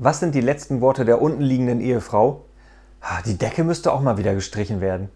Was sind die letzten Worte der unten liegenden Ehefrau? Die Decke müsste auch mal wieder gestrichen werden.